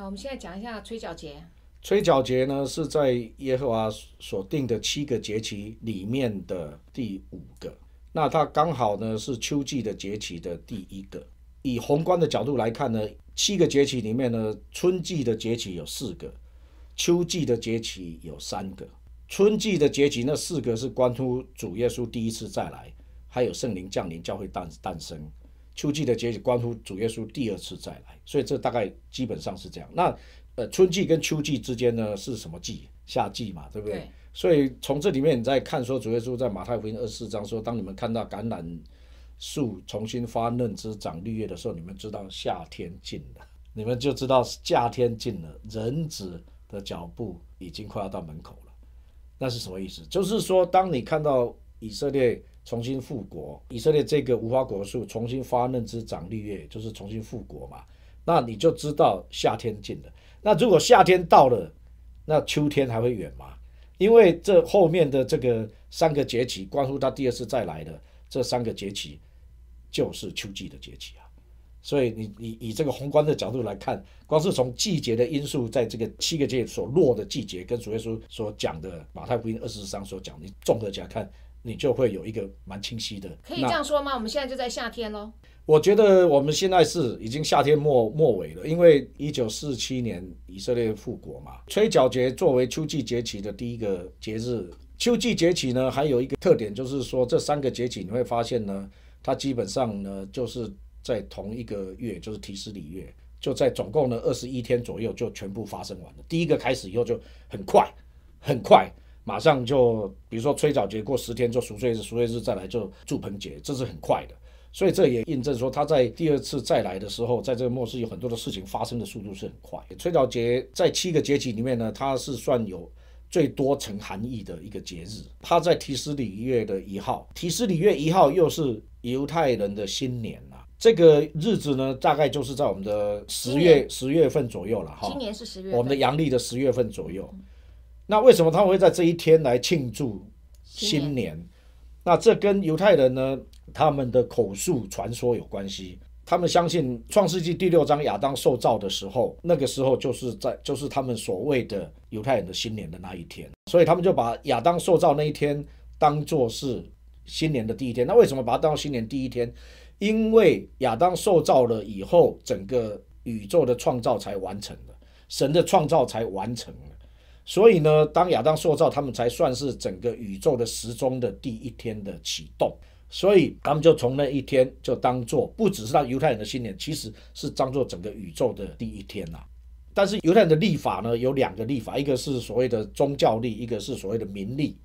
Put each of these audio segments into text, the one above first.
好，我们现在讲一下吹角节。吹角节呢是在耶和华所定的七个节期里面的第五个，那它刚好呢是秋季的节期的第一个。以宏观的角度来看呢，七个节气里面呢，春季的节气有四个，秋季的节气有三个。春季的节气那四个是关乎主耶稣第一次再来，还有圣灵降临、教会诞诞生；秋季的节气关乎主耶稣第二次再来，所以这大概基本上是这样。那呃，春季跟秋季之间呢是什么季？夏季嘛，对不对？所以从这里面你再看说，主耶稣在马太福音二十四章说，当你们看到橄榄。树重新发嫩枝长绿叶的时候，你们知道夏天近了，你们就知道夏天近了，人子的脚步已经快要到门口了。那是什么意思？就是说，当你看到以色列重新复国，以色列这个无花果树重新发嫩枝长绿叶，就是重新复国嘛。那你就知道夏天近了。那如果夏天到了，那秋天还会远吗？因为这后面的这个三个节气，关乎到第二次再来的这三个节气。就是秋季的节气啊，所以你以以这个宏观的角度来看，光是从季节的因素，在这个七个节所落的季节，跟主耶稣所讲的马太福音二十四章所讲，你综合起来看，你就会有一个蛮清晰的。可以这样说吗？我们现在就在夏天喽。我觉得我们现在是已经夏天末末尾了，因为一九四七年以色列复国嘛。吹角节作为秋季节气的第一个节日，秋季节气呢，还有一个特点就是说，这三个节气你会发现呢。它基本上呢，就是在同一个月，就是提斯里月，就在总共呢二十一天左右就全部发生完了。第一个开始以后就很快，很快，马上就比如说催早节过十天就赎罪日，赎罪日再来就祝棚节，这是很快的。所以这也印证说，他在第二次再来的时候，在这个末世有很多的事情发生的速度是很快。吹角节在七个节气里面呢，它是算有。最多层含义的一个节日，它在提斯里月的一号，提斯里月一号又是犹太人的新年啊。这个日子呢，大概就是在我们的十月十月份左右了哈。今年是十月，我们的阳历的十月份左右。那为什么他们会在这一天来庆祝新年？那这跟犹太人呢他们的口述传说有关系。他们相信创世纪第六章亚当受造的时候，那个时候就是在就是他们所谓的犹太人的新年的那一天，所以他们就把亚当受造那一天当做是新年的第一天。那为什么把它当新年第一天？因为亚当受造了以后，整个宇宙的创造才完成了，神的创造才完成了。所以呢，当亚当塑造，他们才算是整个宇宙的时钟的第一天的启动。所以他们就从那一天就当做不只是让犹太人的新年，其实是当做整个宇宙的第一天呐。但是犹太人的历法呢，有两个历法，一个是所谓的宗教历，一个是所谓的民历。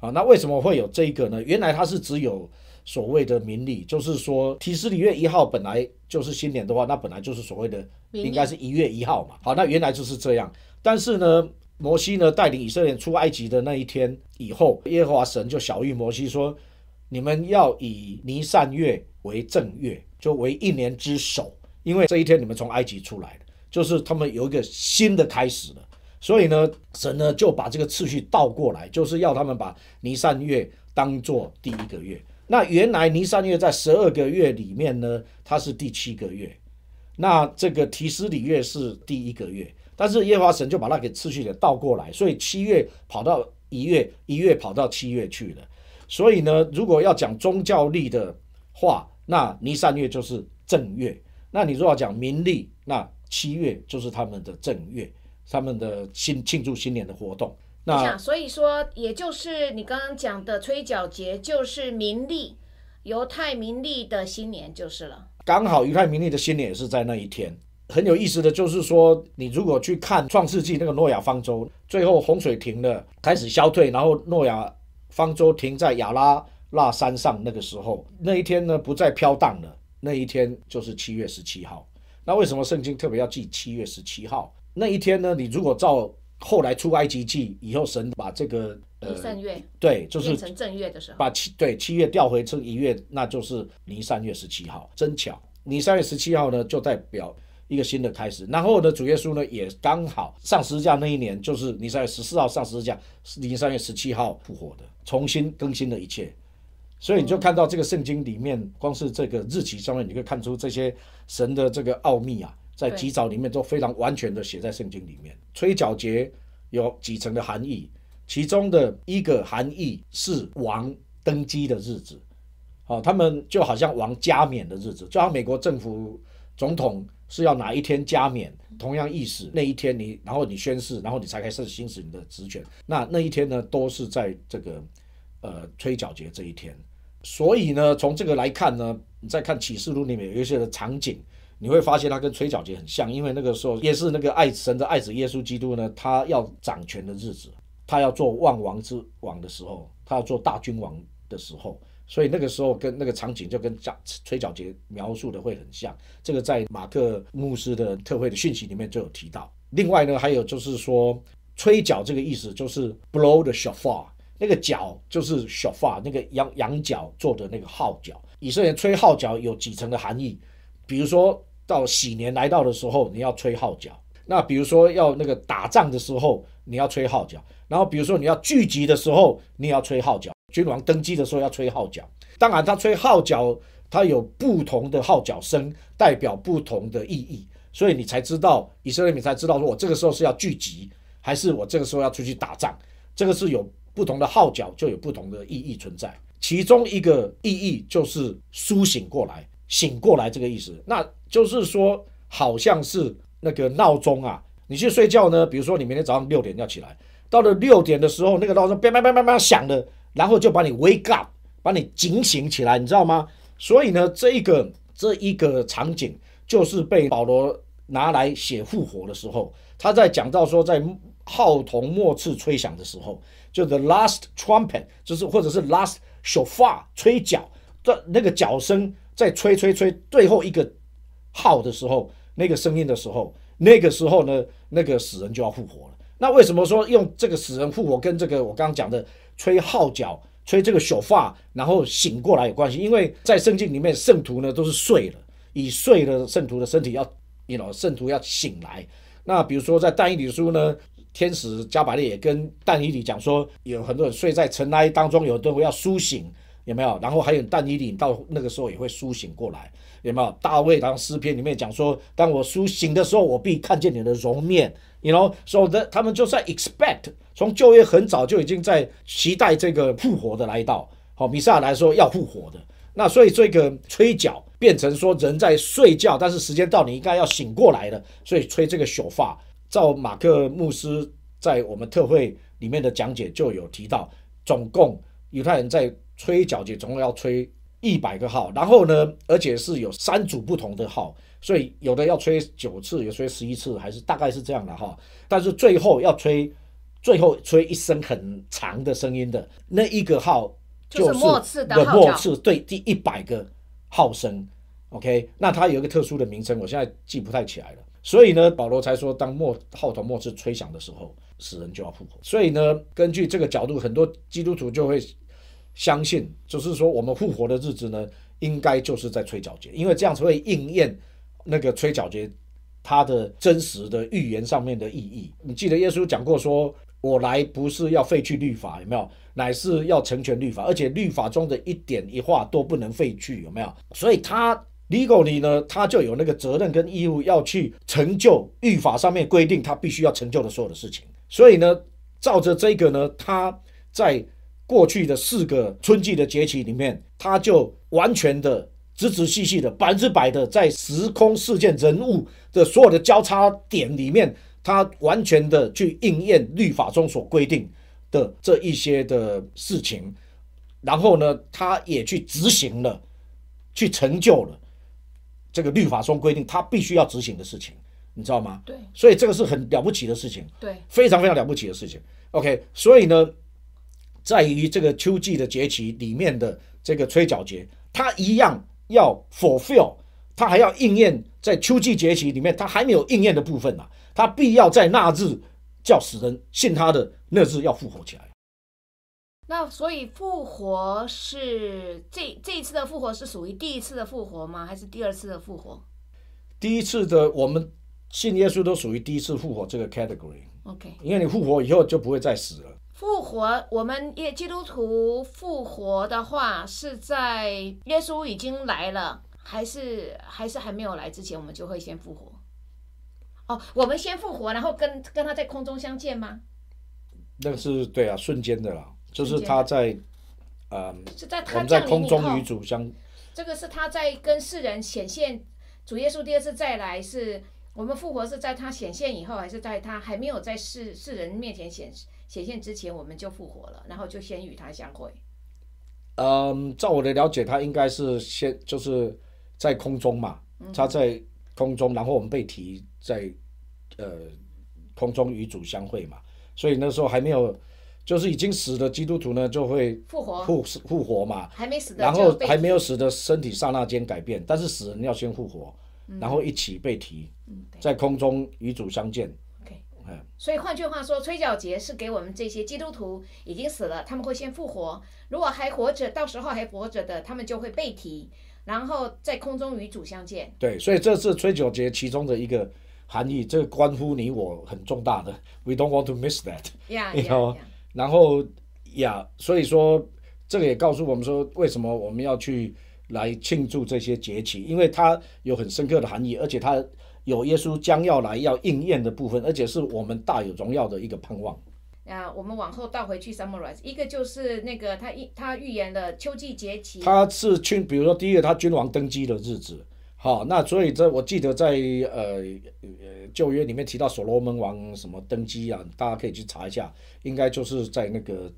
啊，那为什么会有这个呢？原来它是只有所谓的民历，就是说提斯里月一号本来就是新年的话，那本来就是所谓的应该是一月一号嘛。好，那原来就是这样。但是呢，摩西呢带领以色列人出埃及的那一天以后，耶和华神就小谕摩西说。你们要以尼善月为正月，就为一年之首，因为这一天你们从埃及出来的，就是他们有一个新的开始了。所以呢，神呢就把这个次序倒过来，就是要他们把尼善月当做第一个月。那原来尼善月在十二个月里面呢，它是第七个月，那这个提斯里月是第一个月，但是耶和华神就把它给次序给倒过来，所以七月跑到一月，一月跑到七月去了。所以呢，如果要讲宗教历的话，那尼三月就是正月；那你如果要讲民历，那七月就是他们的正月，他们的新庆祝新年的活动。那所以说，也就是你刚刚讲的吹角节，就是民历，犹太民历的新年就是了。刚好犹太民历的新年也是在那一天。很有意思的就是说，你如果去看创世纪那个诺亚方舟，最后洪水停了，开始消退，然后诺亚。方舟停在亚拉腊山上，那个时候那一天呢不再飘荡了，那一天就是七月十七号。那为什么圣经特别要记七月十七号那一天呢？你如果照后来出埃及记以后，神把这个尼散月对，就是变成正月的时候，把七对七月调回成一月，那就是离三月十七号。真巧，离三月十七号呢就代表一个新的开始。然后呢，主耶稣呢也刚好上十字架那一年，就是尼散月十四号上十字架，尼散月十七号复活的。重新更新了一切，所以你就看到这个圣经里面，光是这个日期上面，你可以看出这些神的这个奥秘啊。在极早里面都非常完全的写在圣经里面。吹角节有几层的含义，其中的一个含义是王登基的日子，好，他们就好像王加冕的日子，就像美国政府总统是要哪一天加冕，同样意思，那一天你然后你宣誓，然后你才开始行使你的职权，那那一天呢，都是在这个呃吹角节这一天。所以呢，从这个来看呢，你再看启示录里面有一些的场景，你会发现它跟吹角节很像，因为那个时候也是那个爱神的爱子耶稣基督呢，他要掌权的日子，他要做万王之王的时候，他要做大君王的时候，所以那个时候跟那个场景就跟讲吹角节描述的会很像。这个在马克牧师的特会的讯息里面就有提到。另外呢，还有就是说吹角这个意思就是 blow the shofar。那个角就是 shofar，，那个羊羊角做的那个号角。以色列吹号角有几层的含义，比如说到喜年来到的时候，你要吹号角；那比如说要那个打仗的时候，你要吹号角；然后比如说你要聚集的时候，你也要吹号角；君王登基的时候要吹号角。当然，他吹号角，它有不同的号角声，代表不同的意义，所以你才知道以色列民才知道说我这个时候是要聚集，还是我这个时候要出去打仗。这个是有。不同的号角就有不同的意义存在，其中一个意义就是苏醒过来、醒过来这个意思。那就是说，好像是那个闹钟啊，你去睡觉呢，比如说你明天早上六点要起来，到了六点的时候，那个闹钟叭叭叭叭叭响了，然后就把你 wake up，把你警醒起来，你知道吗？所以呢，这一个这一个场景就是被保罗拿来写复活的时候，他在讲到说，在号筒末次吹响的时候。就 the last trumpet，就是或者是 last shofar 吹角，这那个角声在吹吹吹最后一个号的时候，那个声音的时候，那个时候呢，那个死人就要复活了。那为什么说用这个死人复活跟这个我刚刚讲的吹号角、吹这个手发然后醒过来有关系？因为在圣经里面，圣徒呢都是睡了，以睡的圣徒的身体要，you know，圣徒要醒来。那比如说在但以理书呢？天使加百列也跟但以理讲说，有很多人睡在尘埃当中，有的会要苏醒，有没有？然后还有但以理到那个时候也会苏醒过来，有没有？大卫当诗篇里面讲说，当我苏醒的时候，我必看见你的容面。You know，所以的他们就在 expect，从旧约很早就已经在期待这个复活的来到。好，米撒来说要复活的，那所以这个吹角变成说人在睡觉，但是时间到你应该要醒过来了，所以吹这个朽发。照马克牧师在我们特会里面的讲解就有提到，总共犹太人在吹角节总共要吹一百个号，然后呢，而且是有三组不同的号，所以有的要吹九次，有吹十一次，还是大概是这样的哈。但是最后要吹，最后吹一声很长的声音的那一个号，就是末次的末次，对，第一百个号声，OK，那它有一个特殊的名称，我现在记不太起来了。所以呢，保罗才说，当末号头末次吹响的时候，死人就要复活。所以呢，根据这个角度，很多基督徒就会相信，就是说，我们复活的日子呢，应该就是在吹角节，因为这样才会应验那个吹角节它的真实的预言上面的意义。你记得耶稣讲过，说我来不是要废去律法，有没有？乃是要成全律法，而且律法中的一点一画都不能废去，有没有？所以他。legally 呢，他就有那个责任跟义务要去成就律法上面规定他必须要成就的所有的事情。所以呢，照着这个呢，他在过去的四个春季的节气里面，他就完全的仔仔细细的百分之百的在时空事件人物的所有的交叉点里面，他完全的去应验律法中所规定的这一些的事情，然后呢，他也去执行了，去成就了。这个律法中规定他必须要执行的事情，你知道吗？对，所以这个是很了不起的事情，对，非常非常了不起的事情。OK，所以呢，在于这个秋季的节气里面的这个吹角节，它一样要 fulfill，它还要应验在秋季节气里面，它还没有应验的部分呐，它必要在那日叫死人信他的那日要复活起来。那所以复活是这这一次的复活是属于第一次的复活吗？还是第二次的复活？第一次的我们信耶稣都属于第一次复活这个 category。OK，因为你复活以后就不会再死了。复活，我们耶基督徒复活的话，是在耶稣已经来了，还是还是还没有来之前，我们就会先复活？哦，我们先复活，然后跟跟他在空中相见吗？那个是对啊，瞬间的啦，就是他在，呃，是在他在空中与，主相，这个是他在跟世人显现，主耶稣第二次再来是。我们复活是在他显现以后，还是在他还没有在世世人面前显显现之前，我们就复活了，然后就先与他相会。嗯，照我的了解，他应该是先就是在空中嘛，嗯他在空中，然后我们被提在呃空中与主相会嘛，所以那时候还没有，就是已经死的基督徒呢就会复活复复活嘛，还没死的然后还没有死的身体刹那间改变，但是死人要先复活，然后一起被提嗯在空中与主相见。所以换句话说，吹角节是给我们这些基督徒已经死了，他们会先复活；如果还活着，到时候还活着的，他们就会被提，然后在空中与主相见。对，所以这是吹角节其中的一个含义，这个关乎你我很重大的，We don't want to miss that。呀你好呀呀！然后呀，所以说这个也告诉我们说，为什么我们要去来庆祝这些节气，因为它有很深刻的含义，而且它有耶稣将要来要应验的部分，而且是我们大有荣耀的一个盼望。啊，我们往后倒回去 summarize，一个就是那个他预他预言了秋季节期，他是君，比如说第一个他君王登基的日子，好，那所以这我记得在呃呃旧约里面提到所罗门王什么登基啊，大家可以去查一下，应该就是在那个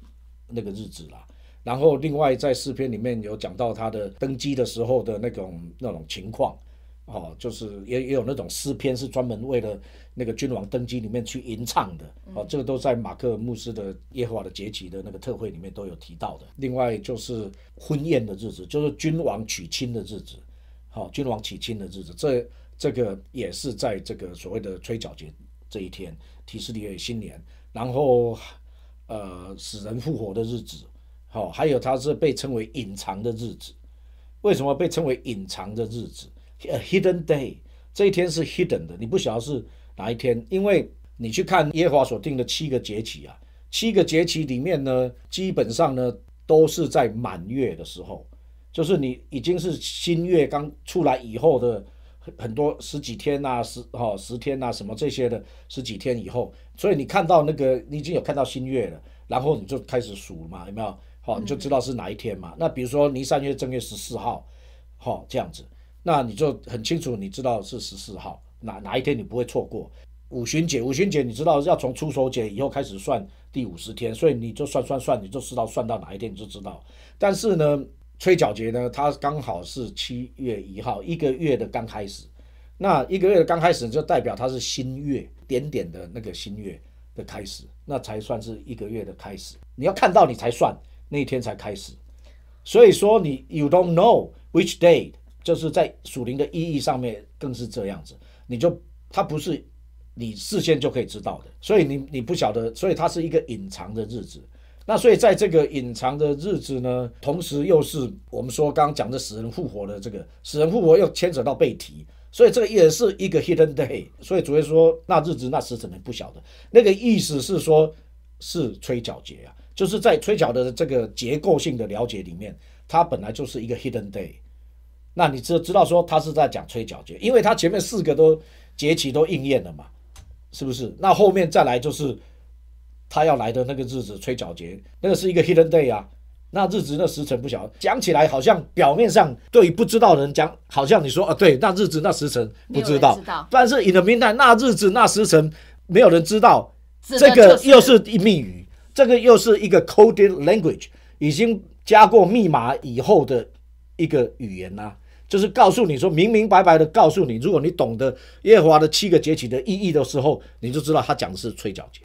那个日子啦。然后另外在诗篇里面有讲到他的登基的时候的那种那种情况，哦，就是也也有那种诗篇是专门为了那个君王登基里面去吟唱的，哦，这个都在马克牧师的耶和华的节期的那个特会里面都有提到的。另外就是婚宴的日子，就是君王娶亲的日子，好、君王娶亲的日子，这这个也是在这个所谓的吹角节这一天，提示里新年，然后呃死人复活的日子，好、还有它是被称为隐藏的日子。为什么被称为隐藏的日子？A hidden day，这一天是 hidden 的，你不晓得是哪一天，因为你去看耶和华所定的七个节期啊，七个节期里面呢，基本上呢都是在满月的时候，就是你已经是新月刚出来以后的很很多十几天呐、十哈、十天呐、什么这些的十几天以后，所以你看到那个你已经有看到新月了，然后你就开始数了嘛，有没有？好、你就知道是哪一天嘛。那比如说你三月正月十四号，好、这样子，那你就很清楚，你知道是十四号，哪哪一天你不会错过。五旬节，五旬节你知道要从出手节以后开始算第五十天，所以你就算算算，你就知道算到哪一天你就知道。但是呢，吹角节呢，它刚好是七月一号，一个月的刚开始。那一个月的刚开始就代表它是新月，点点的那个新月的开始，那才算是一个月的开始。你要看到你才算那一天才开始。所以说你 you don't know which day，就是在属灵的意义上面更是这样子，你就它不是你事先就可以知道的，所以你你不晓得，所以它是一个隐藏的日子。那所以在这个隐藏的日子呢，同时又是我们说刚刚讲的死人复活的这个死人复活又牵扯到被提，所以这个也是一个 hidden day。所以主耶稣说那日子那时辰你不晓得，那个意思是说是吹角节啊，就是在吹角的这个结构性的了解里面，它本来就是一个 hidden day。那你知知道说他是在讲吹角节，因为他前面四个都节气都应验了嘛，是不是？那后面再来就是他要来的那个日子吹角节，那个是一个 hidden day 啊。那日子那时辰不晓得，讲起来好像表面上对于不知道的人讲，好像你说啊，对，那日子那时辰不知道，但是 in the meantime，那日子那时辰没有人知道，这的就是个又是一密语，这个又是一个 coded language，已经加过密码以后的一个语言呐、就是告诉你说明明白白的告诉你，如果你懂得耶和华的七个节期的意义的时候，你就知道他讲的是催角节。